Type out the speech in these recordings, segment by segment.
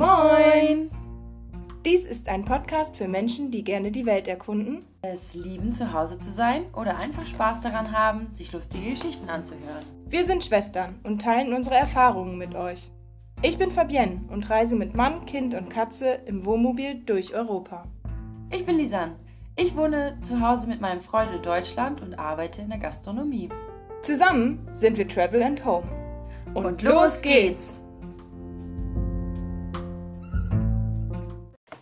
Moin! Dies ist ein Podcast für Menschen, die gerne die Welt erkunden, es lieben, zu Hause zu sein oder einfach Spaß daran haben, sich lustige Geschichten anzuhören. Wir sind Schwestern und teilen unsere Erfahrungen mit euch. Ich bin Fabienne und reise mit Mann, Kind und Katze im Wohnmobil durch Europa. Ich bin Lisanne. Ich wohne zu Hause mit meinem Freund in Deutschland und arbeite in der Gastronomie. Zusammen sind wir Travel and Home. Und, und los geht's!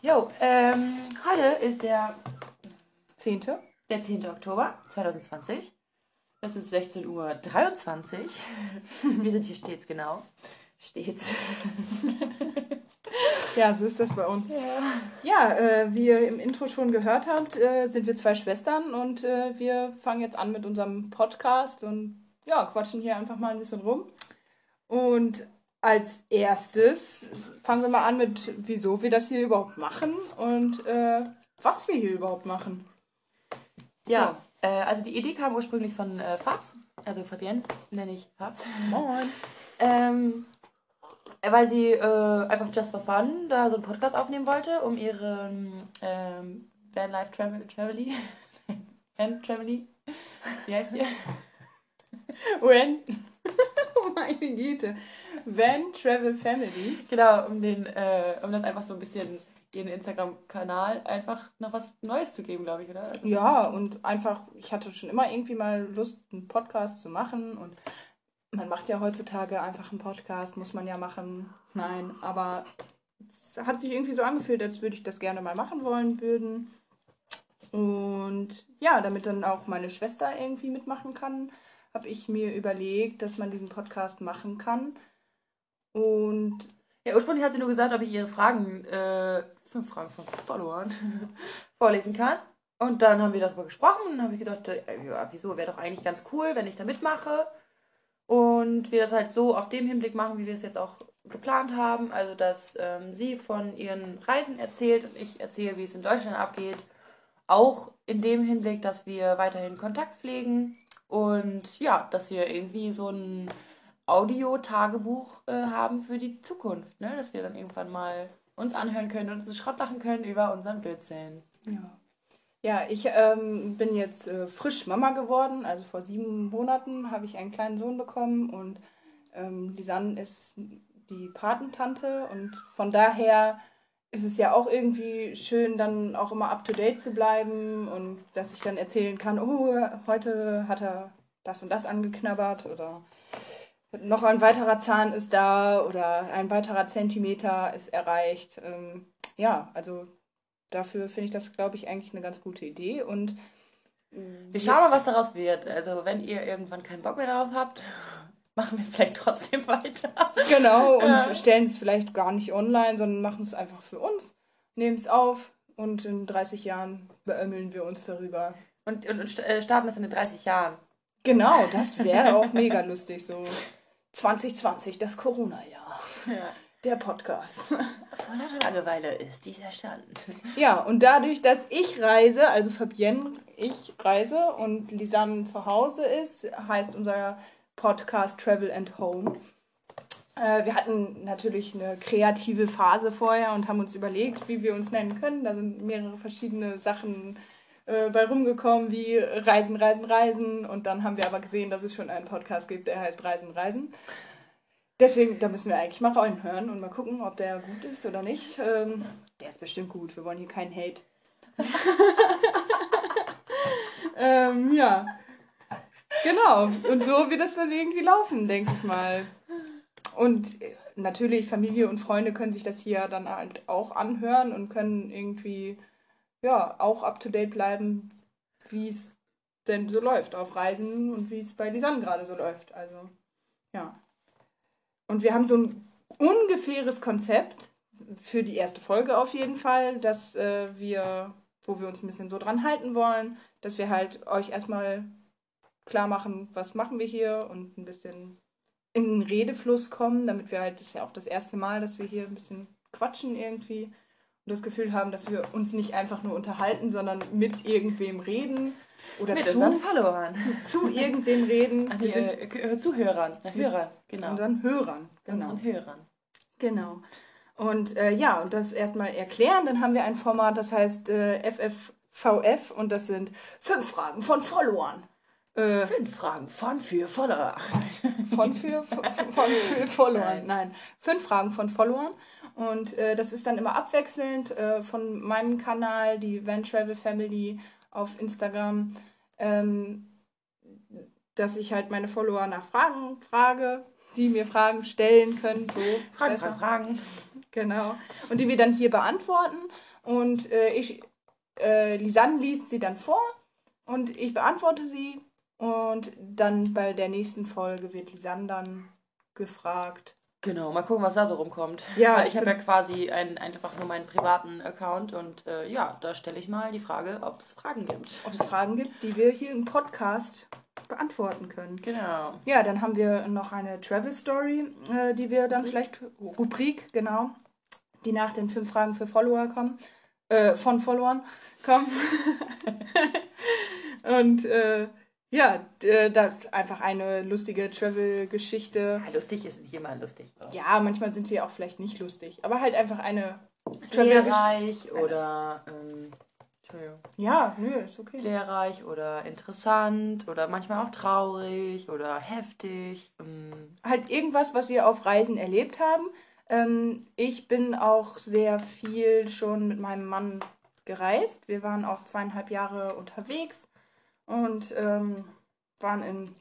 Jo, ähm, heute ist der 10. Der 10. Oktober 2020. Es ist 16.23 Uhr. Wir sind hier stets genau. Stets. Ja, so ist das bei uns. Ja, ja äh, wie ihr im Intro schon gehört habt, äh, sind wir zwei Schwestern und äh, wir fangen jetzt an mit unserem Podcast und ja, quatschen hier einfach mal ein bisschen rum. Und als erstes fangen wir mal an mit, wieso wir das hier überhaupt machen und äh, was wir hier überhaupt machen. Ja, ja. Äh, also die Idee kam ursprünglich von äh, Fabs, also Fabienne nenne ich Fabs. Moin. ähm, weil sie äh, einfach just for fun da so einen Podcast aufnehmen wollte, um ihre ähm, Van Life Travel Travely. Van Travely. Wie heißt die? When? Oh meine Güte. Van Travel Family. Genau, um den, äh, um dann einfach so ein bisschen ihren Instagram-Kanal einfach noch was Neues zu geben, glaube ich, oder? Also ja, und einfach, ich hatte schon immer irgendwie mal Lust, einen Podcast zu machen und man macht ja heutzutage einfach einen Podcast, muss man ja machen. Nein, aber es hat sich irgendwie so angefühlt, als würde ich das gerne mal machen wollen würden. Und ja, damit dann auch meine Schwester irgendwie mitmachen kann, habe ich mir überlegt, dass man diesen Podcast machen kann. Und ja, ursprünglich hat sie nur gesagt, ob ich ihre Fragen, äh, fünf Fragen von Followern, vorlesen kann. Und dann haben wir darüber gesprochen und dann habe ich gedacht, äh, ja, wieso, wäre doch eigentlich ganz cool, wenn ich da mitmache. Und wir das halt so auf dem Hinblick machen, wie wir es jetzt auch geplant haben. Also, dass ähm, sie von ihren Reisen erzählt und ich erzähle, wie es in Deutschland abgeht. Auch in dem Hinblick, dass wir weiterhin Kontakt pflegen und ja, dass wir irgendwie so ein Audio-Tagebuch äh, haben für die Zukunft. Ne? Dass wir dann irgendwann mal uns anhören können und uns Schrott machen können über unseren Blödsinn. Ja. Ja, ich ähm, bin jetzt äh, frisch Mama geworden. Also vor sieben Monaten habe ich einen kleinen Sohn bekommen und ähm, Lisanne ist die Patentante und von daher ist es ja auch irgendwie schön, dann auch immer up to date zu bleiben und dass ich dann erzählen kann, oh, heute hat er das und das angeknabbert oder noch ein weiterer Zahn ist da oder ein weiterer Zentimeter ist erreicht. Ähm, ja, also dafür finde ich das, glaube ich, eigentlich eine ganz gute Idee. Und wir schauen mal, was daraus wird. Also, wenn ihr irgendwann keinen Bock mehr darauf habt, machen wir vielleicht trotzdem weiter. Genau, und ja. stellen es vielleicht gar nicht online, sondern machen es einfach für uns, nehmen es auf und in 30 Jahren beömmeln wir uns darüber. Und, und, und äh, starten das in 30 Jahren. Genau, das wäre auch mega lustig. So 2020, das Corona-Jahr. Ja der Podcast. Voller Langeweile ist dieser Stand. Ja, und dadurch, dass ich reise, also Fabienne, ich reise und Lisanne zu Hause ist, heißt unser Podcast Travel and Home. Äh, wir hatten natürlich eine kreative Phase vorher und haben uns überlegt, wie wir uns nennen können. Da sind mehrere verschiedene Sachen äh, bei rumgekommen, wie Reisen, Reisen, Reisen. Und dann haben wir aber gesehen, dass es schon einen Podcast gibt, der heißt Reisen, Reisen. Deswegen, da müssen wir eigentlich mal reinhören und mal gucken, ob der gut ist oder nicht. Ähm, der ist bestimmt gut. Wir wollen hier keinen Hate. ähm, ja. Genau. Und so wird das dann irgendwie laufen, denke ich mal. Und äh, natürlich, Familie und Freunde können sich das hier dann halt auch anhören und können irgendwie, ja, auch up to date bleiben, wie es denn so läuft auf Reisen und wie es bei Lisanne gerade so läuft. Also, ja. Und wir haben so ein ungefähres Konzept für die erste Folge auf jeden Fall, dass äh, wir, wo wir uns ein bisschen so dran halten wollen, dass wir halt euch erstmal klar machen, was machen wir hier und ein bisschen in den Redefluss kommen, damit wir halt, das ist ja auch das erste Mal, dass wir hier ein bisschen quatschen irgendwie und das Gefühl haben, dass wir uns nicht einfach nur unterhalten, sondern mit irgendwem reden oder mit zu, unseren Followern. Zu irgendwem reden. Ach, nee, äh, Zuhörern. Hörern, genau. Unseren Hörern. Genau. Unseren Hörern. Genau. Und äh, ja, und das erstmal erklären. Dann haben wir ein Format, das heißt äh, FFVF und das sind fünf Fragen von Followern. Äh, Fünf Fragen von für Follower. von für, von, für Followern. Nein, fünf Fragen von Followern. Und äh, das ist dann immer abwechselnd äh, von meinem Kanal, die Van Travel Family auf Instagram, ähm, dass ich halt meine Follower nach Fragen frage, die mir Fragen stellen können. So Fragen, besser. Fragen, Fragen. Genau. Und die wir dann hier beantworten. Und äh, ich, äh, Lisanne liest sie dann vor und ich beantworte sie. Und dann bei der nächsten Folge wird Lisanne dann gefragt. Genau, mal gucken, was da so rumkommt. Ja, Weil ich habe ja quasi ein, einfach nur meinen privaten Account und äh, ja, da stelle ich mal die Frage, ob es Fragen gibt. ob es Fragen gibt, die wir hier im Podcast beantworten können. Genau. Ja, dann haben wir noch eine Travel Story, äh, die wir dann vielleicht, Rubrik, genau, die nach den fünf Fragen für Follower kommen, äh, von Followern kommen. Und äh, ja, da einfach eine lustige Travel-Geschichte. Ja, lustig ist nicht immer lustig. oder? Ja, manchmal sind sie auch vielleicht nicht lustig, aber halt einfach eine. Lehrreich oder ähm. Ja, nö, ist okay. lehrreich oder interessant oder manchmal auch traurig oder heftig. Ähm, halt irgendwas, was wir auf Reisen erlebt haben. Ähm, ich bin auch sehr viel schon mit meinem Mann gereist. Wir waren auch zweieinhalb Jahre unterwegs und ähm, waren in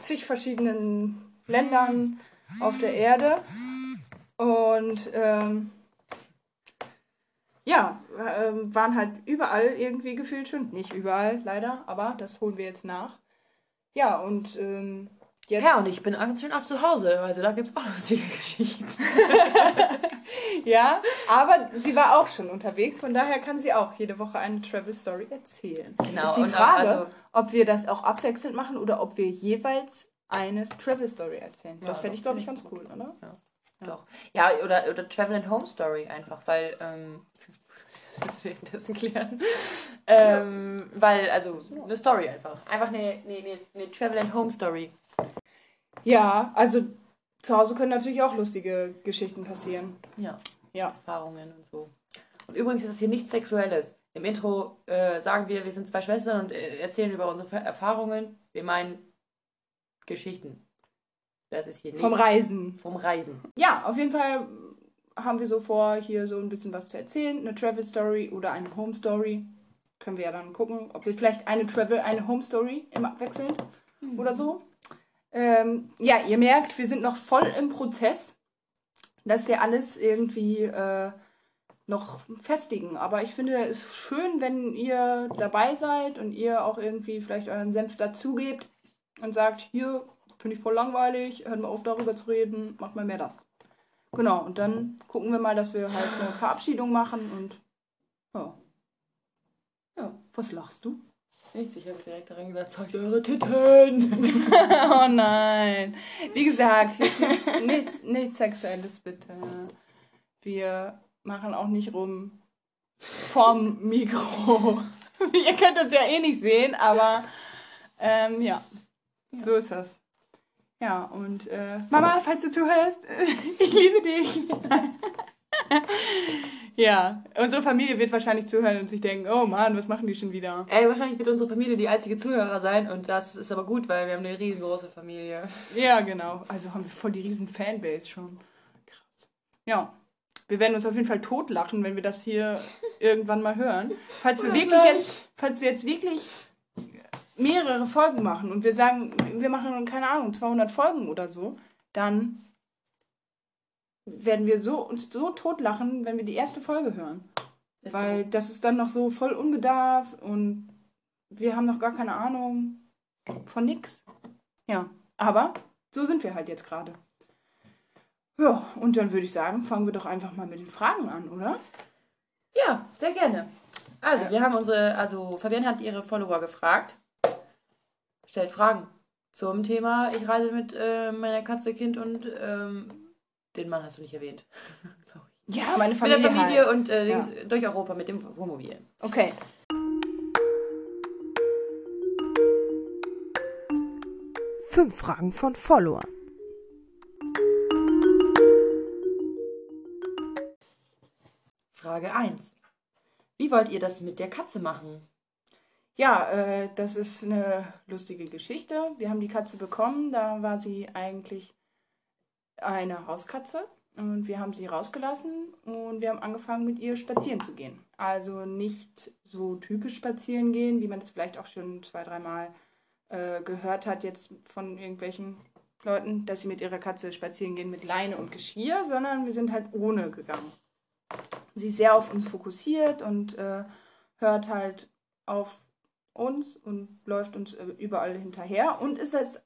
zig verschiedenen Ländern auf der Erde. Und ähm, ja, ähm, waren halt überall irgendwie gefühlt schon. Nicht überall, leider, aber das holen wir jetzt nach. Ja, und ähm, jetzt. Ja, und ich bin ganz schön oft zu Hause, also da gibt es auch lustige Geschichten. Ja, aber sie war auch schon unterwegs, von daher kann sie auch jede Woche eine Travel Story erzählen. Genau, Ist die und Frage, also- ob wir das auch abwechselnd machen oder ob wir jeweils eine Travel Story erzählen. das Ja, fände ich, glaube ich, ganz cool, oder? Doch. Ja, oder, oder Travel and Home Story einfach, weil, ähm, das währenddessen klären. Ähm, weil, also, eine Story einfach. Einfach eine, eine, eine Travel and Home Story. Ja, also zu Hause können natürlich auch lustige Geschichten passieren. Ja. Ja. Erfahrungen und so. Und übrigens ist das hier nichts Sexuelles. Im Intro äh, sagen wir, wir sind zwei Schwestern und äh, erzählen über unsere Erfahrungen. Wir meinen Geschichten. Das ist hier nicht Vom Reisen. vom Reisen. Ja, auf jeden Fall haben wir so vor, hier so ein bisschen was zu erzählen. Eine Travel Story oder eine Home Story. Können wir ja dann gucken, ob wir vielleicht eine Travel, eine Home Story immer abwechselnd oder so. Ähm, ja, ihr merkt, wir sind noch voll im Prozess, dass wir alles irgendwie äh, noch festigen. Aber ich finde, es schön, wenn ihr dabei seid und ihr auch irgendwie vielleicht euren Senf dazugebt und sagt, hier finde ich voll langweilig, hört mal auf darüber zu reden, macht mal mehr das. Genau, und dann gucken wir mal, dass wir halt eine Verabschiedung machen und ja. Ja, was lachst du? Nichts, ich habe direkt daran gesagt, zeigt eure Titten. oh nein. Wie gesagt, hier ist nichts, nichts, nichts Sexuelles, bitte. Wir machen auch nicht rum vorm Mikro. Ihr könnt uns ja eh nicht sehen, aber ähm, ja, so ist das. Ja, und äh, Mama, falls du zuhörst, ich liebe dich. Ja, unsere Familie wird wahrscheinlich zuhören und sich denken, oh Mann, was machen die schon wieder? Ey, wahrscheinlich wird unsere Familie die einzige Zuhörer sein und das ist aber gut, weil wir haben eine riesengroße Familie. Ja, genau. Also haben wir voll die riesen Fanbase schon. Krass. Ja. Wir werden uns auf jeden Fall totlachen, wenn wir das hier irgendwann mal hören. Falls wir wirklich jetzt, falls wir jetzt wirklich mehrere Folgen machen und wir sagen, wir machen, keine Ahnung, 200 Folgen oder so, dann werden wir so, uns so totlachen, wenn wir die erste Folge hören. Weil das ist dann noch so voll unbedarft und wir haben noch gar keine Ahnung von nix. Ja, aber so sind wir halt jetzt gerade. Ja, und dann würde ich sagen, fangen wir doch einfach mal mit den Fragen an, oder? Ja, sehr gerne. Also, Ja. wir haben unsere, also Fabienne hat ihre Follower gefragt. Stellt Fragen zum Thema, ich reise mit äh, meiner Katze, Kind und ähm, den Mann hast du nicht erwähnt. glaub ich. Ja, meine Mit Familie. der Familie halt. und äh, Ja. Durch Europa mit dem Wohnmobil. Okay. Fünf Fragen von Followern. Frage 1. Wie wollt ihr das mit der Katze machen? Ja, äh, das ist eine lustige Geschichte. Wir haben die Katze bekommen, da war sie eigentlich eine Hauskatze und wir haben sie rausgelassen und wir haben angefangen mit ihr spazieren zu gehen. Also nicht so typisch spazieren gehen, wie man das vielleicht auch schon zwei, dreimal äh, gehört hat jetzt von irgendwelchen Leuten, dass sie mit ihrer Katze spazieren gehen mit Leine und Geschirr, sondern wir sind halt ohne gegangen. Sie ist sehr auf uns fokussiert und äh, hört halt auf uns und läuft uns äh, überall hinterher. Und, ist es,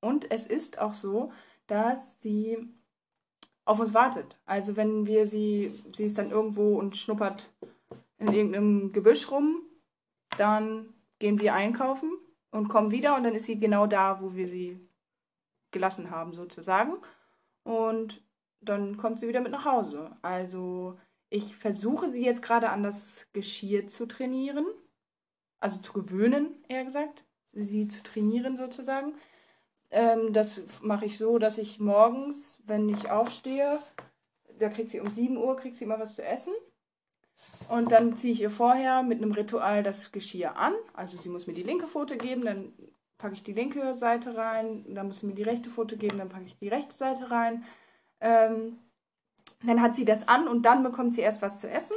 und es ist auch so, dass sie auf uns wartet. Also wenn wir sie, sie ist dann irgendwo und schnuppert in irgendeinem Gebüsch rum, dann gehen wir einkaufen und kommen wieder und dann ist sie genau da, wo wir sie gelassen haben, sozusagen. Und dann kommt sie wieder mit nach Hause. Also ich versuche sie jetzt gerade an das Geschirr zu trainieren. Also zu gewöhnen, eher gesagt. Sie zu trainieren sozusagen. Ähm, das mache ich so, dass ich morgens, wenn ich aufstehe, da kriegt sie um 7 Uhr, kriegt sie immer was zu essen. Und dann ziehe ich ihr vorher mit einem Ritual das Geschirr an. Also sie muss mir die linke Pfote geben, dann packe ich die linke Seite rein, dann muss sie mir die rechte Pfote geben, dann packe ich die rechte Seite rein. Ähm, dann hat sie das an und dann bekommt sie erst was zu essen.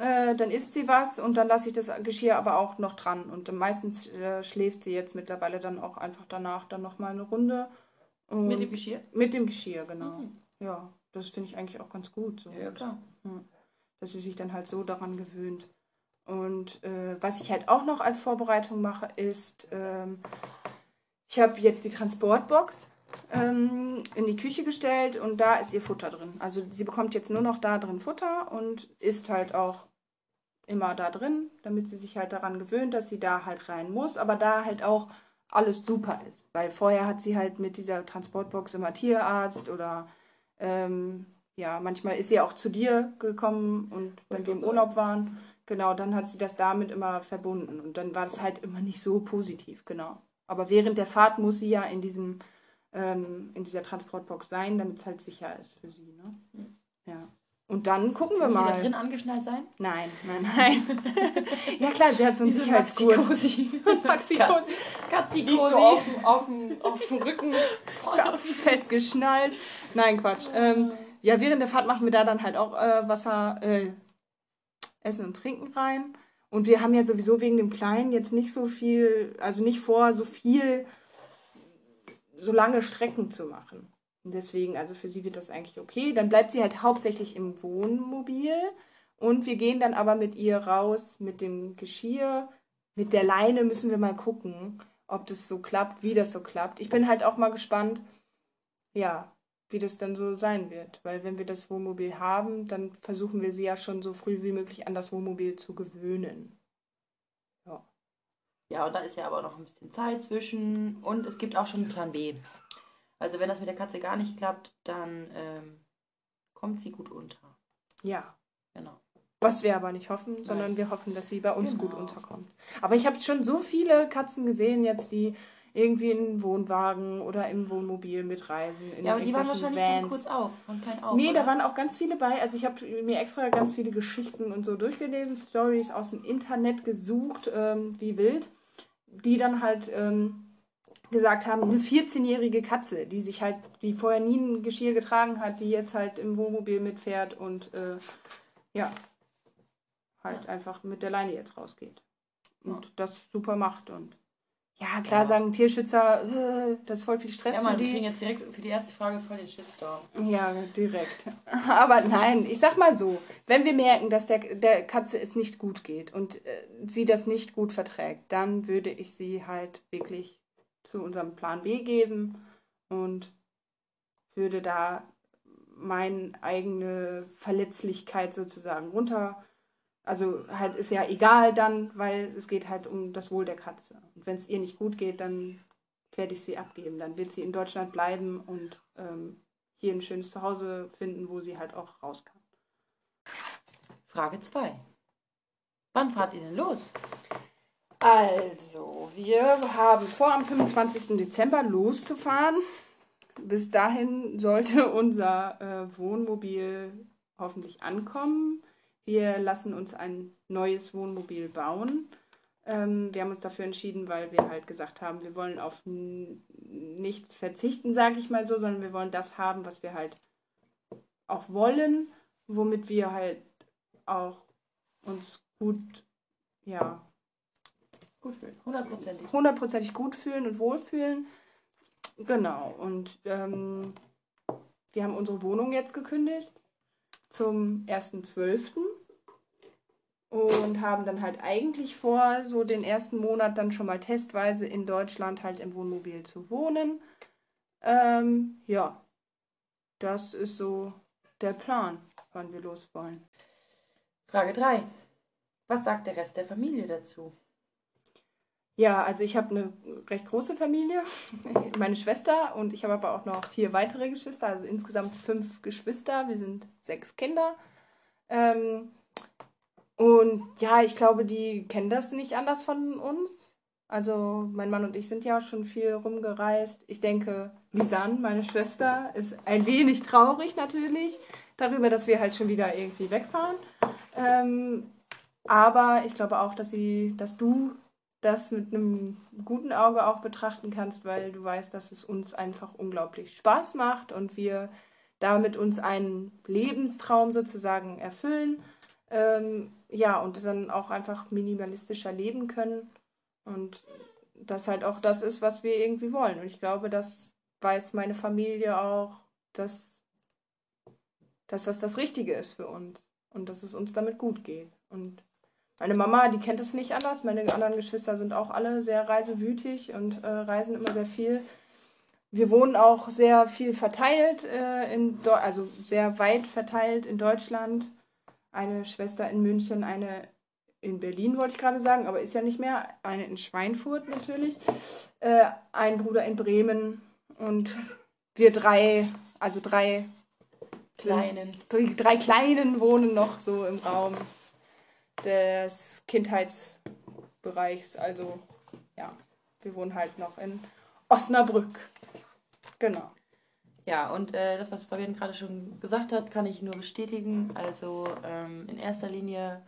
Äh, dann isst sie was und dann lasse ich das Geschirr aber auch noch dran. Und meistens äh, schläft sie jetzt mittlerweile dann auch einfach danach dann nochmal eine Runde. Und Mit dem Geschirr? Mit dem Geschirr, genau. Mhm. Ja, das finde ich eigentlich auch ganz gut. So. Ja, klar. Ja. Dass sie sich dann halt so daran gewöhnt. Und äh, was ich halt auch noch als Vorbereitung mache, ist, ähm, ich habe jetzt die Transportbox ähm, in die Küche gestellt und da ist ihr Futter drin. Also sie bekommt jetzt nur noch da drin Futter und isst halt auch immer da drin, damit sie sich halt daran gewöhnt, dass sie da halt rein muss, aber da halt auch alles super ist. Weil vorher hat sie halt mit dieser Transportbox immer Tierarzt oder ähm, ja, manchmal ist sie auch zu dir gekommen und wenn wir im Urlaub waren, genau, dann hat sie das damit immer verbunden und dann war das halt immer nicht so positiv, genau. Aber während der Fahrt muss sie ja in diesem ähm, in dieser Transportbox sein, damit es halt sicher ist für sie, ne? Ja. Und dann gucken wir Muss sie mal. da drin angeschnallt sein? Nein, nein, nein. ja klar, sie hat so einen Sicherheitsgurt. Maxi-Cosi. Liegt so auf, dem- auf, auf dem Rücken festgeschnallt. Nein, Quatsch. Ähm, ja, während der Fahrt machen wir da dann halt auch äh, Wasser, äh, Essen und Trinken rein. Und wir haben ja sowieso wegen dem Kleinen jetzt nicht so viel, also nicht vor, so viel, so lange Strecken zu machen. Deswegen, also für sie wird das eigentlich okay. Dann bleibt sie halt hauptsächlich im Wohnmobil. Und wir gehen dann aber mit ihr raus mit dem Geschirr. Mit der Leine müssen wir mal gucken, ob das so klappt, wie das so klappt. Ich bin halt auch mal gespannt, ja, wie das dann so sein wird. Weil wenn wir das Wohnmobil haben, dann versuchen wir sie ja schon so früh wie möglich an das Wohnmobil zu gewöhnen. Ja, und da ist ja aber noch ein bisschen Zeit zwischen. Und es gibt auch schon einen Plan B. Also wenn das mit der Katze gar nicht klappt, dann ähm, kommt sie gut unter. Ja. Genau. Was wir aber nicht hoffen, sondern wir hoffen, dass sie bei uns Genau. gut unterkommt. Aber ich habe schon so viele Katzen gesehen jetzt, die irgendwie in Wohnwagen oder im Wohnmobil mitreisen. In Ja, aber die waren wahrscheinlich von kurz auf, von klein auf. Nee, da oder? waren auch ganz viele bei. Also ich habe mir extra ganz viele Geschichten und so durchgelesen, Stories aus dem Internet gesucht, ähm, wie wild, die dann halt ähm, gesagt haben, eine 14-jährige Katze, die sich halt, die vorher nie ein Geschirr getragen hat, die jetzt halt im Wohnmobil mitfährt und äh, ja, halt einfach mit der Leine jetzt rausgeht. Und das super macht und ja, klar Ja. sagen Tierschützer, äh, das ist voll viel Stress Ja, für man, wir die. kriegen jetzt direkt für die erste Frage voll den Shitstorm. Ja, direkt. Aber nein, ich sag mal so, wenn wir merken, dass der, der Katze es nicht gut geht und äh, sie das nicht gut verträgt, dann würde ich sie halt wirklich zu unserem Plan B geben und würde da meine eigene Verletzlichkeit sozusagen runter. Also halt ist ja egal dann, weil es geht halt um das Wohl der Katze. Und wenn es ihr nicht gut geht, dann werde ich sie abgeben. Dann wird sie in Deutschland bleiben und ähm, hier ein schönes Zuhause finden, wo sie halt auch raus kann. Frage 2. Wann fahrt ihr denn los? Also, wir haben vor, am 25. Dezember loszufahren. Bis dahin sollte unser äh, Wohnmobil hoffentlich ankommen. Wir lassen uns ein neues Wohnmobil bauen. Ähm, wir haben uns dafür entschieden, weil wir halt gesagt haben, wir wollen auf nichts verzichten, sage ich mal so, sondern wir wollen das haben, was wir halt auch wollen, womit wir halt auch uns gut, ja, Gut fühlen. Hundertprozentig. hundertprozentig gut fühlen und wohlfühlen. Genau. Und ähm, wir haben unsere Wohnung jetzt gekündigt zum 1.12. Und haben dann halt eigentlich vor, so den ersten Monat dann schon mal testweise in Deutschland halt im Wohnmobil zu wohnen. Ähm, ja, das ist so der Plan, wann wir los wollen. Frage 3. Was sagt der Rest der Familie dazu? Ja, also ich habe eine recht große Familie, meine Schwester und ich habe aber auch noch vier weitere Geschwister, also insgesamt fünf Geschwister. Wir sind sechs Kinder. Ähm, und ja, ich glaube, die kennen das nicht anders von uns. Also mein Mann und ich sind ja schon viel rumgereist. Ich denke, Lisanne, meine Schwester, ist ein wenig traurig natürlich darüber, dass wir halt schon wieder irgendwie wegfahren. Ähm, aber ich glaube auch, dass sie, dass du das mit einem guten Auge auch betrachten kannst, weil du weißt, dass es uns einfach unglaublich Spaß macht und wir damit uns einen Lebenstraum sozusagen erfüllen. Ähm, ja, und dann auch einfach minimalistischer leben können. Und das halt auch das ist, was wir irgendwie wollen. Und ich glaube, das weiß meine Familie auch, dass, dass das das Richtige ist für uns. Und dass es uns damit gut geht. Und meine Mama, die kennt es nicht anders. Meine anderen Geschwister sind auch alle sehr reisewütig und äh, reisen immer sehr viel. Wir wohnen auch sehr viel verteilt, äh, in Do also sehr weit verteilt in Deutschland. Eine Schwester in München, eine in Berlin, wollte ich gerade sagen, aber ist ja nicht mehr. Eine in Schweinfurt natürlich. Äh, ein Bruder in Bremen und wir drei, also drei Kleinen. die drei Kleinen wohnen noch so im Raum des Kindheitsbereichs. Also ja, wir wohnen halt noch in Osnabrück. Genau. Ja, und äh, das, was Fabian gerade schon gesagt hat, kann ich nur bestätigen. Also ähm, in erster Linie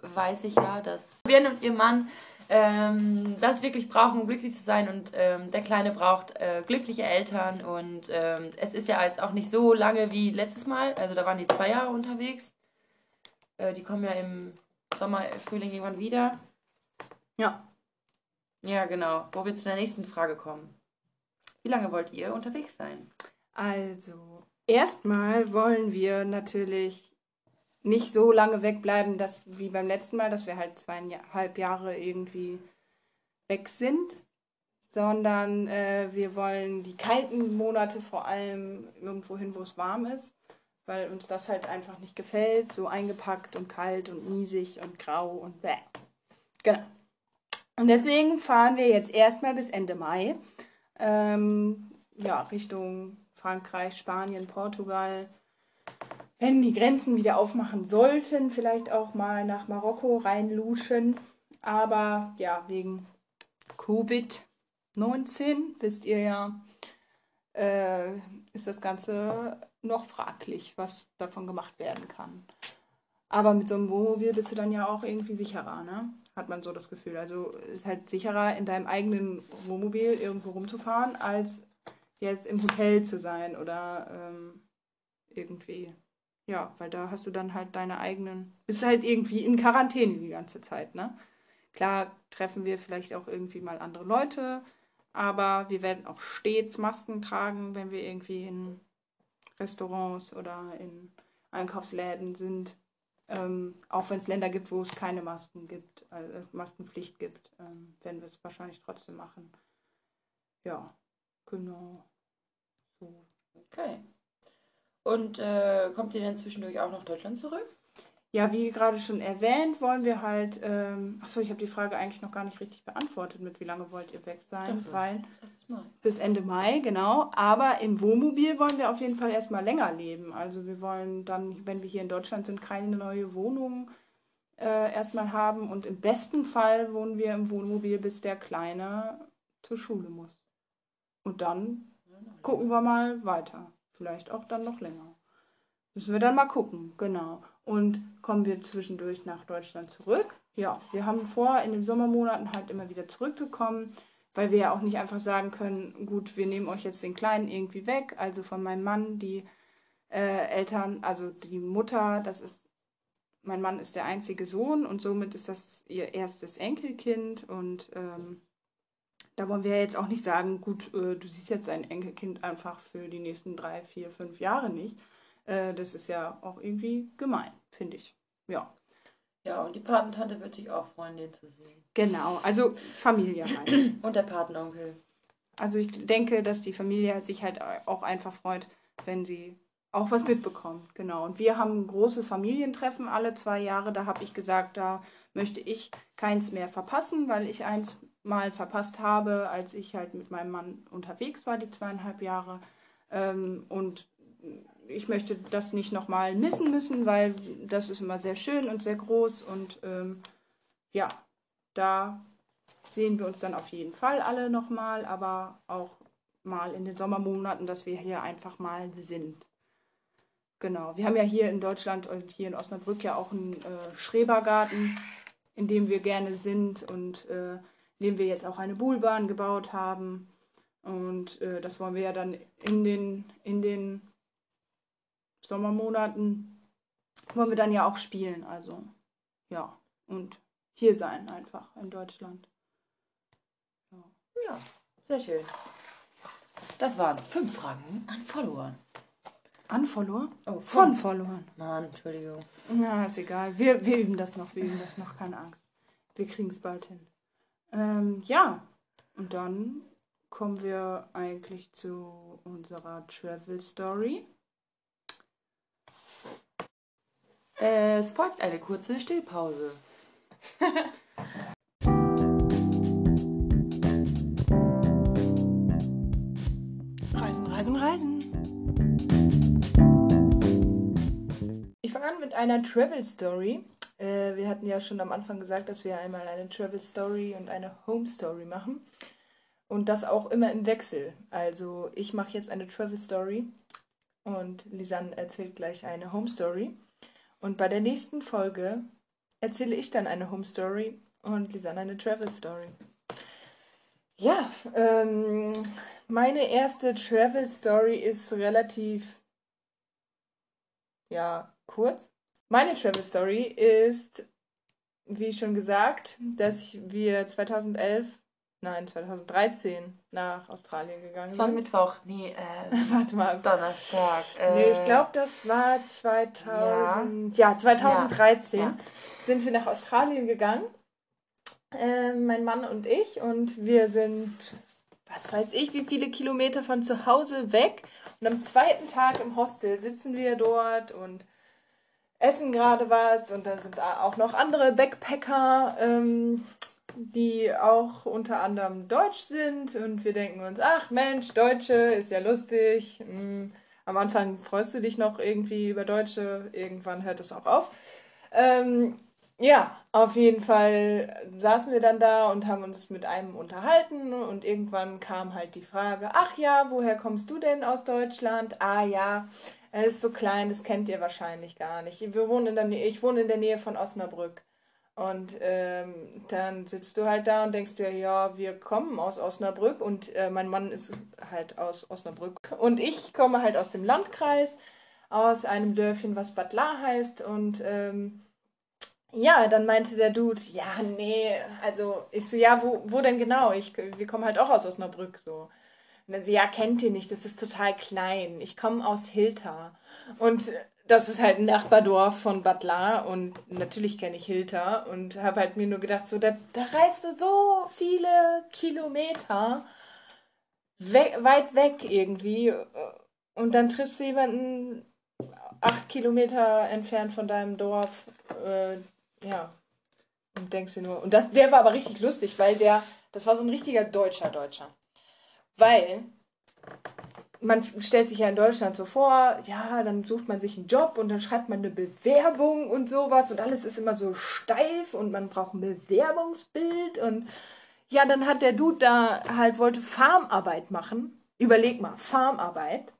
weiß ich ja, dass Fabian und ihr Mann ähm, das wirklich brauchen, um glücklich zu sein. Und ähm, der Kleine braucht äh, glückliche Eltern. Und ähm, es ist ja jetzt auch nicht so lange wie letztes Mal. Also da waren die zwei Jahre unterwegs. Äh, die kommen ja im Sommer, Frühling irgendwann wieder. Ja. Ja, genau. Wo wir zu der nächsten Frage kommen. Wie lange wollt ihr unterwegs sein? Also, erstmal wollen wir natürlich nicht so lange wegbleiben, dass wie beim letzten Mal, dass wir halt zweieinhalb Jahre irgendwie weg sind, sondern äh, wir wollen die kalten Monate vor allem irgendwo hin, wo es warm ist, weil uns das halt einfach nicht gefällt, so eingepackt und kalt und niesig und grau und bäh. Genau. Und deswegen fahren wir jetzt erstmal bis Ende Mai. Ähm, ja, Richtung Frankreich, Spanien, Portugal. Wenn die Grenzen wieder aufmachen sollten, vielleicht auch mal nach Marokko reinluschen. Aber ja, wegen Covid-19, wisst ihr ja, äh, ist das Ganze noch fraglich, was davon gemacht werden kann. Aber mit so einem Wohnmobil bist du dann ja auch irgendwie sicherer, ne? Hat man so das Gefühl. Also ist halt sicherer, in deinem eigenen Wohnmobil irgendwo rumzufahren, als jetzt im Hotel zu sein oder ähm, irgendwie. Ja, weil da hast du dann halt deine eigenen. Bist halt irgendwie in Quarantäne die ganze Zeit, ne? Klar treffen wir vielleicht auch irgendwie mal andere Leute, aber wir werden auch stets Masken tragen, wenn wir irgendwie in Restaurants oder in Einkaufsläden sind. Ähm, auch wenn es Länder gibt, wo es keine Masken gibt, äh, Maskenpflicht gibt, ähm, werden wir es wahrscheinlich trotzdem machen. Ja, genau. So. Okay. Und äh, kommt ihr denn zwischendurch auch nach Deutschland zurück? Ja, wie gerade schon erwähnt, wollen wir halt. Ähm, achso, ich habe die Frage eigentlich noch gar nicht richtig beantwortet, mit wie lange wollt ihr weg sein? Doch, weil bis Ende Mai, genau. Aber im Wohnmobil wollen wir auf jeden Fall erstmal länger leben. Also wir wollen dann, wenn wir hier in Deutschland sind, keine neue Wohnung äh, erstmal haben. Und im besten Fall wohnen wir im Wohnmobil, bis der Kleine zur Schule muss. Und dann gucken wir mal weiter. Vielleicht auch dann noch länger. Müssen wir dann mal gucken, genau. Und kommen wir zwischendurch nach Deutschland zurück. Ja, wir haben vor, in den Sommermonaten halt immer wieder zurückzukommen, weil wir ja auch nicht einfach sagen können, gut, wir nehmen euch jetzt den Kleinen irgendwie weg. Also von meinem Mann, die äh, Eltern, also die Mutter, das ist, mein Mann ist der einzige Sohn und somit ist das ihr erstes Enkelkind und ähm, da wollen wir jetzt auch nicht sagen, gut, äh, du siehst jetzt dein Enkelkind einfach für die nächsten drei, vier, fünf Jahre nicht. Äh, das ist ja auch irgendwie gemein, finde ich. Ja. Ja, und die Patentante wird sich auch freuen, den zu sehen. Genau, also Familie halt. Und der Patenonkel. Also ich denke, dass die Familie sich halt auch einfach freut, wenn sie auch was mitbekommt. Genau. Und wir haben ein großes Familientreffen alle zwei Jahre. Da habe ich gesagt, da möchte ich keins mehr verpassen, weil ich eins mal verpasst habe, als ich halt mit meinem Mann unterwegs war, die zweieinhalb Jahre. Ähm, und ich möchte das nicht nochmal missen müssen, weil das ist immer sehr schön und sehr groß. Und ähm, ja, da sehen wir uns dann auf jeden Fall alle nochmal, aber auch mal in den Sommermonaten, dass wir hier einfach mal sind. Genau. Wir haben ja hier in Deutschland und hier in Osnabrück ja auch einen äh, Schrebergarten, in dem wir gerne sind und äh, in dem wir jetzt auch eine Buhlbahn gebaut haben. Und äh, das wollen wir ja dann in den, in den Sommermonaten, wollen wir dann ja auch spielen. Also ja, und hier sein einfach in Deutschland. Ja, ja sehr schön. Das waren fünf Fragen an Followern. An Follower? Oh, Von Followern. Mann, Entschuldigung. Ja, ist egal. Wir, wir üben das noch, wir üben das noch, keine Angst. Wir kriegen es bald hin. Ähm, ja, und dann kommen wir eigentlich zu unserer Travel Story. Es folgt eine kurze Stillpause. Reisen, reisen, reisen. Ich fange an mit einer Travel Story. Äh, wir hatten ja schon am Anfang gesagt, dass wir einmal eine Travel Story und eine Home Story machen. Und das auch immer im Wechsel. Also ich mache jetzt eine Travel Story und Lisanne erzählt gleich eine Home Story. Und bei der nächsten Folge erzähle ich dann eine Home Story und Lisanne eine Travel Story. Ja, ähm, meine erste Travel Story ist relativ, ja, kurz. Meine Travel Story ist, wie schon gesagt, dass wir 2011, nein, 2013 nach Australien gegangen sind. Mittwoch. Nee, äh, Warte mal. Donnerstag. Äh, Nee, ich glaube, das war 2000. Ja, 2013 Ja. sind wir nach Australien gegangen. Äh, mein Mann und ich. Und wir sind, was weiß ich, wie viele Kilometer von zu Hause weg. Und am zweiten Tag im Hostel sitzen wir dort und essen gerade was. Und da sind auch noch andere Backpacker, ähm, die auch unter anderem deutsch sind. Und wir denken uns, ach Mensch, Deutsche ist ja lustig. Mm. Am Anfang freust du dich noch irgendwie über Deutsche, irgendwann hört es auch auf. Ähm, ja, auf jeden Fall saßen wir dann da und haben uns mit einem unterhalten und irgendwann kam halt die Frage, ach ja, woher kommst du denn aus Deutschland? Ah ja, es ist so klein, das kennt ihr wahrscheinlich gar nicht. Wir wohnen in der ich wohne in der Nähe von Osnabrück. Und ähm, dann sitzt du halt da und denkst dir, ja, wir kommen aus Osnabrück und äh, mein Mann ist halt aus Osnabrück. Und ich komme halt aus dem Landkreis, aus einem Dörfchen, was Bad La heißt. Und ähm, ja, dann meinte der Dude, ja, nee, also ich so, ja, wo, wo denn genau? Ich, wir kommen halt auch aus Osnabrück so. Und dann so, ja, kennt ihr nicht, das ist total klein. Ich komme aus Hilter. Und das ist halt ein Nachbardorf von La und natürlich kenne ich Hilter und habe halt mir nur gedacht, so, da, da reist du so viele Kilometer we weit weg irgendwie und dann triffst du jemanden acht Kilometer entfernt von deinem Dorf, äh, ja, und denkst dir nur, und das, der war aber richtig lustig, weil der, das war so ein richtiger deutscher Deutscher. Weil man stellt sich ja in Deutschland so vor, ja, dann sucht man sich einen Job und dann schreibt man eine Bewerbung und sowas und alles ist immer so steif und man braucht ein Bewerbungsbild und ja, dann hat der Dude da halt wollte Farmarbeit machen. Überleg mal, Farmarbeit.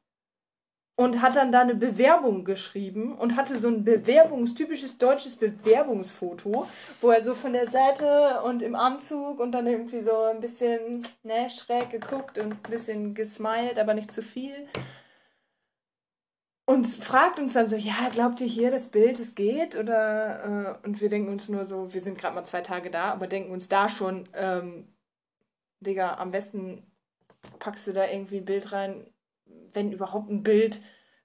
Und hat dann da eine Bewerbung geschrieben und hatte so ein Bewerbungs, typisches deutsches Bewerbungsfoto, wo er so von der Seite und im Anzug und dann irgendwie so ein bisschen ne, schräg geguckt und ein bisschen gesmiled, aber nicht zu viel. Und fragt uns dann so, ja, glaubt ihr hier das Bild, es geht? Oder äh, und wir denken uns nur so, wir sind gerade mal zwei Tage da, aber denken uns da schon, ähm, Digga, am besten packst du da irgendwie ein Bild rein, wenn überhaupt ein Bild,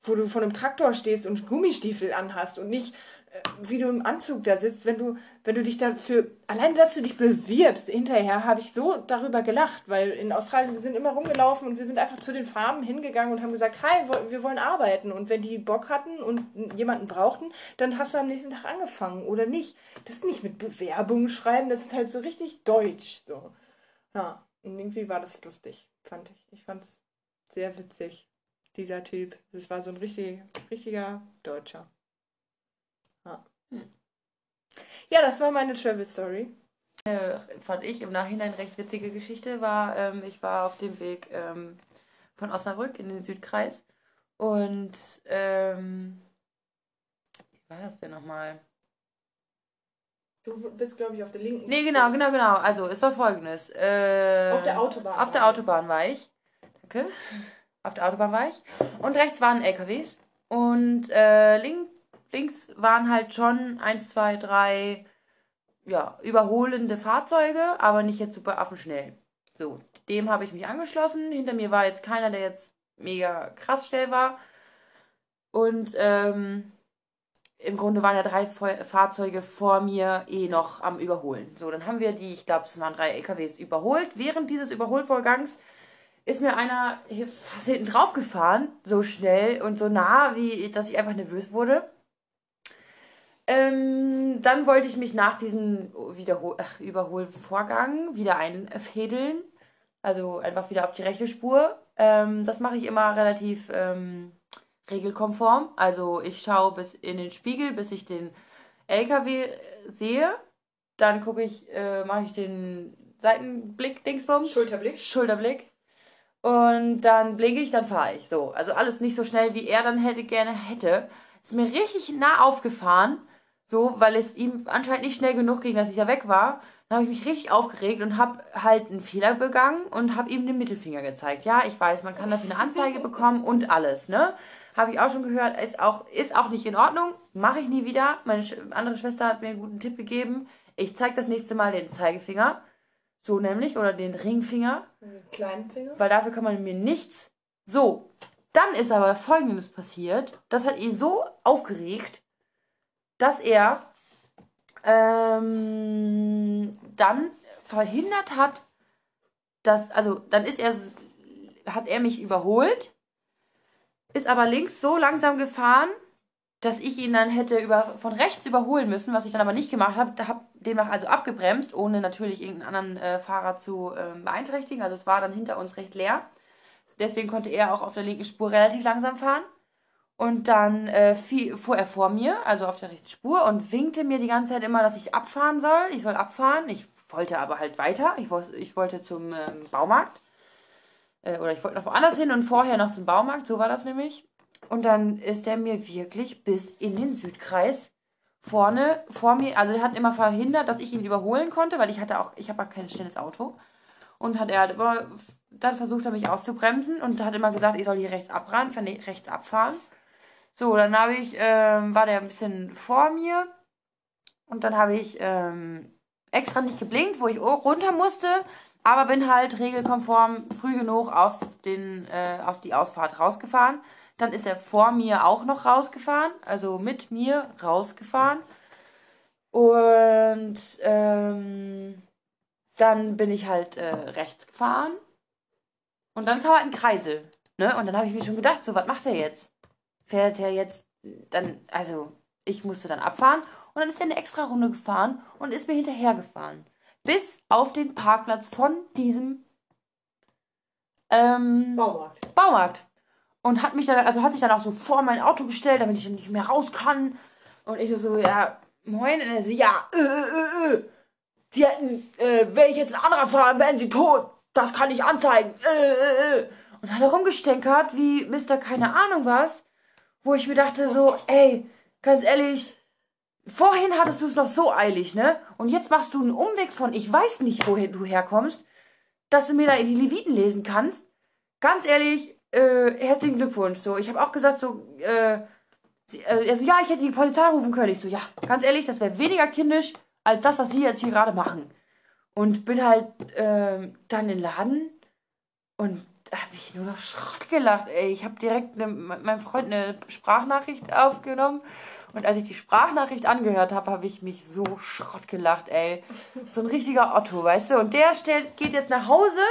wo du vor einem Traktor stehst und Gummistiefel anhast und nicht, äh, wie du im Anzug da sitzt, wenn du, wenn du dich dafür, allein, dass du dich bewirbst, hinterher habe ich so darüber gelacht, weil in Australien, wir sind immer rumgelaufen und wir sind einfach zu den Farmen hingegangen und haben gesagt, hi, wir wollen arbeiten. Und wenn die Bock hatten und jemanden brauchten, dann hast du am nächsten Tag angefangen oder nicht. Das ist nicht mit Bewerbungen schreiben, das ist halt so richtig deutsch, so. Ja, und irgendwie war das lustig, fand ich. Ich fand es sehr witzig dieser Typ. Das war so ein richtig, richtiger Deutscher. Ja. Hm. ja, das war meine Travel Story. Äh, fand ich im Nachhinein recht witzige Geschichte war, ähm, ich war auf dem Weg ähm, von Osnabrück in den Südkreis und ähm, wie war das denn nochmal? Du bist, glaube ich, auf der linken. Nee, genau, genau, genau. Also, es war folgendes. Äh, auf der Autobahn. Auf der Autobahn war ich. Danke auf der Autobahn war ich. Und rechts waren LKWs. Und äh, link, links waren halt schon eins, zwei, drei ja, überholende Fahrzeuge, aber nicht jetzt super affenschnell. So, dem habe ich mich angeschlossen. Hinter mir war jetzt keiner, der jetzt mega krass schnell war. Und ähm, im Grunde waren ja drei Fahrzeuge vor mir eh noch am Überholen. So, dann haben wir die, ich glaube, es waren drei LKWs überholt. Während dieses Überholvorgangs ist mir einer hier fast hinten drauf gefahren, so schnell und so nah, wie dass ich einfach nervös wurde. Ähm, dann wollte ich mich nach diesem Wiederhol Ach, Überholvorgang wieder einfädeln. Also einfach wieder auf die rechte Spur. Ähm, das mache ich immer relativ ähm, regelkonform. Also ich schaue bis in den Spiegel, bis ich den LKW sehe. Dann gucke ich, äh, mache ich den Seitenblick, Dingsbums. Schulterblick. Schulterblick. Und dann blinke ich, dann fahre ich. So. Also alles nicht so schnell, wie er dann hätte gerne hätte. Ist mir richtig nah aufgefahren. So, weil es ihm anscheinend nicht schnell genug ging, dass ich ja weg war. Dann habe ich mich richtig aufgeregt und habe halt einen Fehler begangen und habe ihm den Mittelfinger gezeigt. Ja, ich weiß, man kann dafür eine Anzeige bekommen und alles, ne? Habe ich auch schon gehört, ist auch, ist auch nicht in Ordnung. Mache ich nie wieder. Meine andere Schwester hat mir einen guten Tipp gegeben. Ich zeige das nächste Mal den Zeigefinger. So nämlich, oder den Ringfinger. Den kleinen Finger. Weil dafür kann man mir nichts. So, dann ist aber folgendes passiert. Das hat ihn so aufgeregt, dass er ähm, dann verhindert hat, dass, also dann ist er, hat er mich überholt, ist aber links so langsam gefahren, dass ich ihn dann hätte über, von rechts überholen müssen, was ich dann aber nicht gemacht habe. Habe demnach also abgebremst, ohne natürlich irgendeinen anderen äh, Fahrer zu äh, beeinträchtigen. Also es war dann hinter uns recht leer. Deswegen konnte er auch auf der linken Spur relativ langsam fahren. Und dann äh, fiel, fuhr er vor mir, also auf der rechten Spur, und winkte mir die ganze Zeit immer, dass ich abfahren soll. Ich soll abfahren. Ich wollte aber halt weiter. Ich, ich wollte zum ähm, Baumarkt. Äh, oder ich wollte noch woanders hin und vorher noch zum Baumarkt. So war das nämlich. Und dann ist er mir wirklich bis in den Südkreis vorne vor mir, also er hat immer verhindert, dass ich ihn überholen konnte, weil ich hatte auch, ich habe auch kein schnelles Auto. Und hat er halt immer, dann versucht er mich auszubremsen und hat immer gesagt, ich soll hier rechts abfahren, rechts abfahren. So, dann habe ich, ähm, war der ein bisschen vor mir und dann habe ich ähm, extra nicht geblinkt, wo ich runter musste, aber bin halt regelkonform früh genug auf den, äh, auf die Ausfahrt rausgefahren. Dann ist er vor mir auch noch rausgefahren, also mit mir rausgefahren. Und ähm, dann bin ich halt äh, rechts gefahren. Und dann kam halt ein Kreisel. Ne? Und dann habe ich mir schon gedacht, so, was macht er jetzt? Fährt er jetzt dann, also ich musste dann abfahren. Und dann ist er eine extra Runde gefahren und ist mir hinterhergefahren. Bis auf den Parkplatz von diesem ähm, Baumarkt. Baumarkt und hat mich dann, also hat sich dann auch so vor mein Auto gestellt, damit ich dann nicht mehr raus kann. Und ich so, ja, moin. Und er so, ja, äh, äh, äh. Sie hätten, äh, wäre ich jetzt ein anderer Fahrer, wären sie tot. Das kann ich anzeigen. Äh, äh, äh. Und hat rumgestänkert wie Mr. keine Ahnung was, wo ich mir dachte so, ey, ganz ehrlich, vorhin hattest du es noch so eilig, ne? Und jetzt machst du einen Umweg von, ich weiß nicht, woher du herkommst, dass du mir da die Leviten lesen kannst. Ganz ehrlich, äh, herzlichen Glückwunsch. So, ich habe auch gesagt, so, äh, sie, äh, also ja, ich hätte die Polizei rufen können. Ich so, ja, ganz ehrlich, das wäre weniger kindisch als das, was sie jetzt hier gerade machen. Und bin halt ähm, dann in den Laden und da habe ich nur noch Schrott gelacht. Ey, ich habe direkt ne, meinem Freund eine Sprachnachricht aufgenommen. Und als ich die Sprachnachricht angehört habe, habe ich mich so Schrott gelacht, ey. So ein richtiger Otto, weißt du? Und der stellt, geht jetzt nach Hause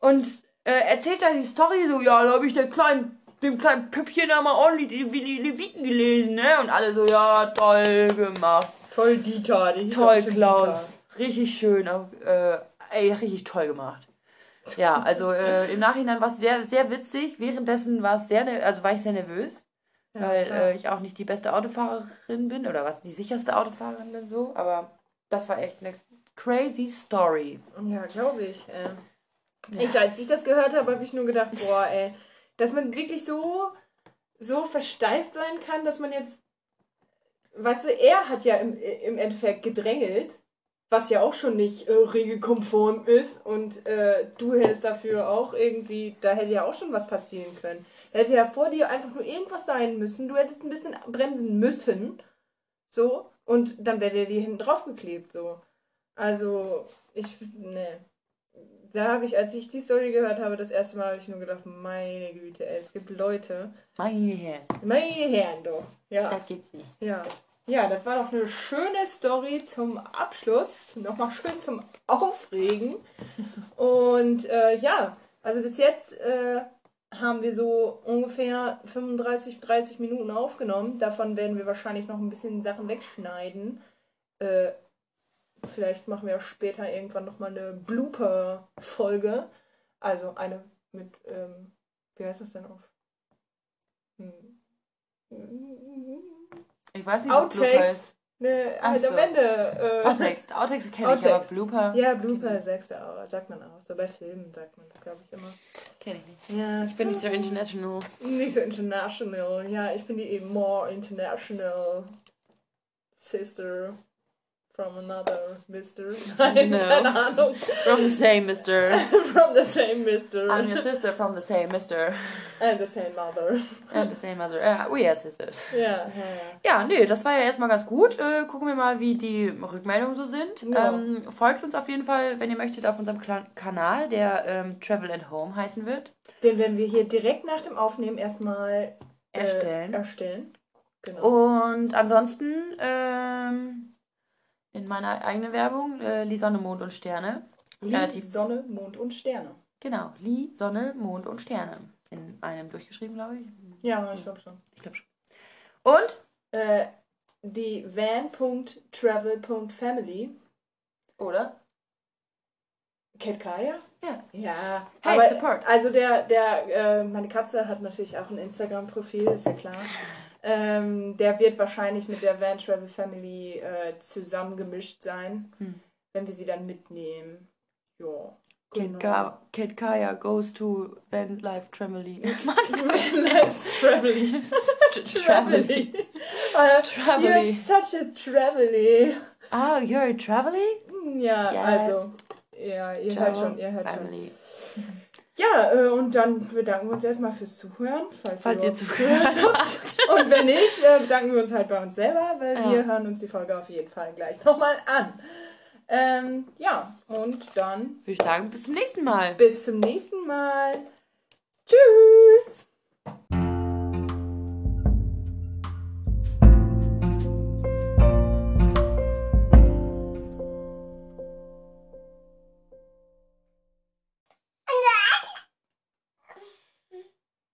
und äh, erzählt dann die Story so, ja, da habe ich den kleinen, dem kleinen Püppchen da mal ordentlich die, wie die Leviten gelesen, ne? Und alle so, ja, toll gemacht. Toll, Dieter. die Toll, Klaus. Richtig schön. Äh, ey, richtig toll gemacht. Ja, also äh, im Nachhinein war es sehr, sehr witzig. Währenddessen war es sehr, ne- also war ich sehr nervös, Ja, weil äh, ich auch nicht die beste Autofahrerin bin oder was die sicherste Autofahrerin bin so. Aber das war echt eine crazy Story. Ja, glaube ich. Äh. Ich, als ich das gehört habe, habe ich nur gedacht, boah, ey, dass man wirklich so, so versteift sein kann, dass man jetzt, weißt du, er hat ja im, im Endeffekt gedrängelt, was ja auch schon nicht äh, regelkonform ist und äh, du hättest dafür auch irgendwie, da hätte ja auch schon was passieren können. Da hätte ja vor dir einfach nur irgendwas sein müssen, du hättest ein bisschen bremsen müssen, so, und dann wäre der dir hinten drauf geklebt, so. Also, ich, ne. Da habe ich, als ich die Story gehört habe, das erste Mal habe ich nur gedacht, meine Güte, ey, es gibt Leute. Meine Herren, Meine Herren doch. Ja, das geht's nicht. ja. Ja, das war doch eine schöne Story zum Abschluss. Nochmal schön zum Aufregen. Und äh, ja, also bis jetzt äh, haben wir so ungefähr 35, 30 Minuten aufgenommen. Davon werden wir wahrscheinlich noch ein bisschen Sachen wegschneiden. Äh, vielleicht machen wir später irgendwann nochmal eine Blooper-Folge. Also eine mit, ähm, wie heißt das denn auf? Hm. Ich weiß nicht, was Outtakes. Blooper ist. Ne, halt am so. Ende. Äh, Outtakes, Outtakes kenne ich, aber. Blooper ja, Blooper sagst du auch, sagt man auch. So bei Filmen sagt man das, glaube ich, immer. kenne ich nicht. Ja, Ich bin nicht so international. nicht so international. Ja, ich bin die eben more international sister from another mister. Nein, No. keine Ahnung. From the same mister. from the same mister. I'm your sister from the same mister. And the same mother. And the same mother. Uh, we are sisters. Ja, ja, ja. Ja, nee, das war ja erstmal ganz gut. Äh, gucken wir mal, wie die Rückmeldungen so sind. Ja. Ähm, folgt uns auf jeden Fall, wenn ihr möchtet, auf unserem Kla Kanal, der ähm, Travel and Home heißen wird. Den werden wir hier direkt nach dem Aufnehmen erstmal äh, Erstellen. erstellen. Genau. Und ansonsten ähm, in meiner eigenen Werbung, äh, Lie Sonne, Mond und Sterne. Lied, relativ- Sonne, Mond und Sterne. Genau, Lie, Sonne, Mond und Sterne. In einem durchgeschrieben, glaube ich. Ja, ich glaube schon. Ich glaube schon. Und Äh, die van.travel.family. Oder? Kennt Kaya? Ja. Ja. Hey, aber, support. Also der, der, äh, meine Katze hat natürlich auch ein Instagram-Profil, ist ja klar. Ähm, der wird wahrscheinlich mit der Van Travel Family äh, zusammengemischt sein, Hm. wenn wir sie dann mitnehmen. Ja. Kid, Ka Kid Kaya goes to Van Life Family. Let's Travely. Travely. Uh, Travely. You're such a Travely. Ah, you're a Travely? Ja, Yes. also. Ja, ihr hört schon, ihr hört schon. Ja, äh, und dann bedanken wir uns erstmal fürs Zuhören, falls, Falls ihr habt. Und wenn nicht, äh, bedanken wir uns halt bei uns selber, weil Ja. wir hören uns die Folge auf jeden Fall gleich nochmal an. Ähm, ja, und dann Würde ich sagen, bis zum nächsten Mal. bis zum nächsten Mal. Tschüss!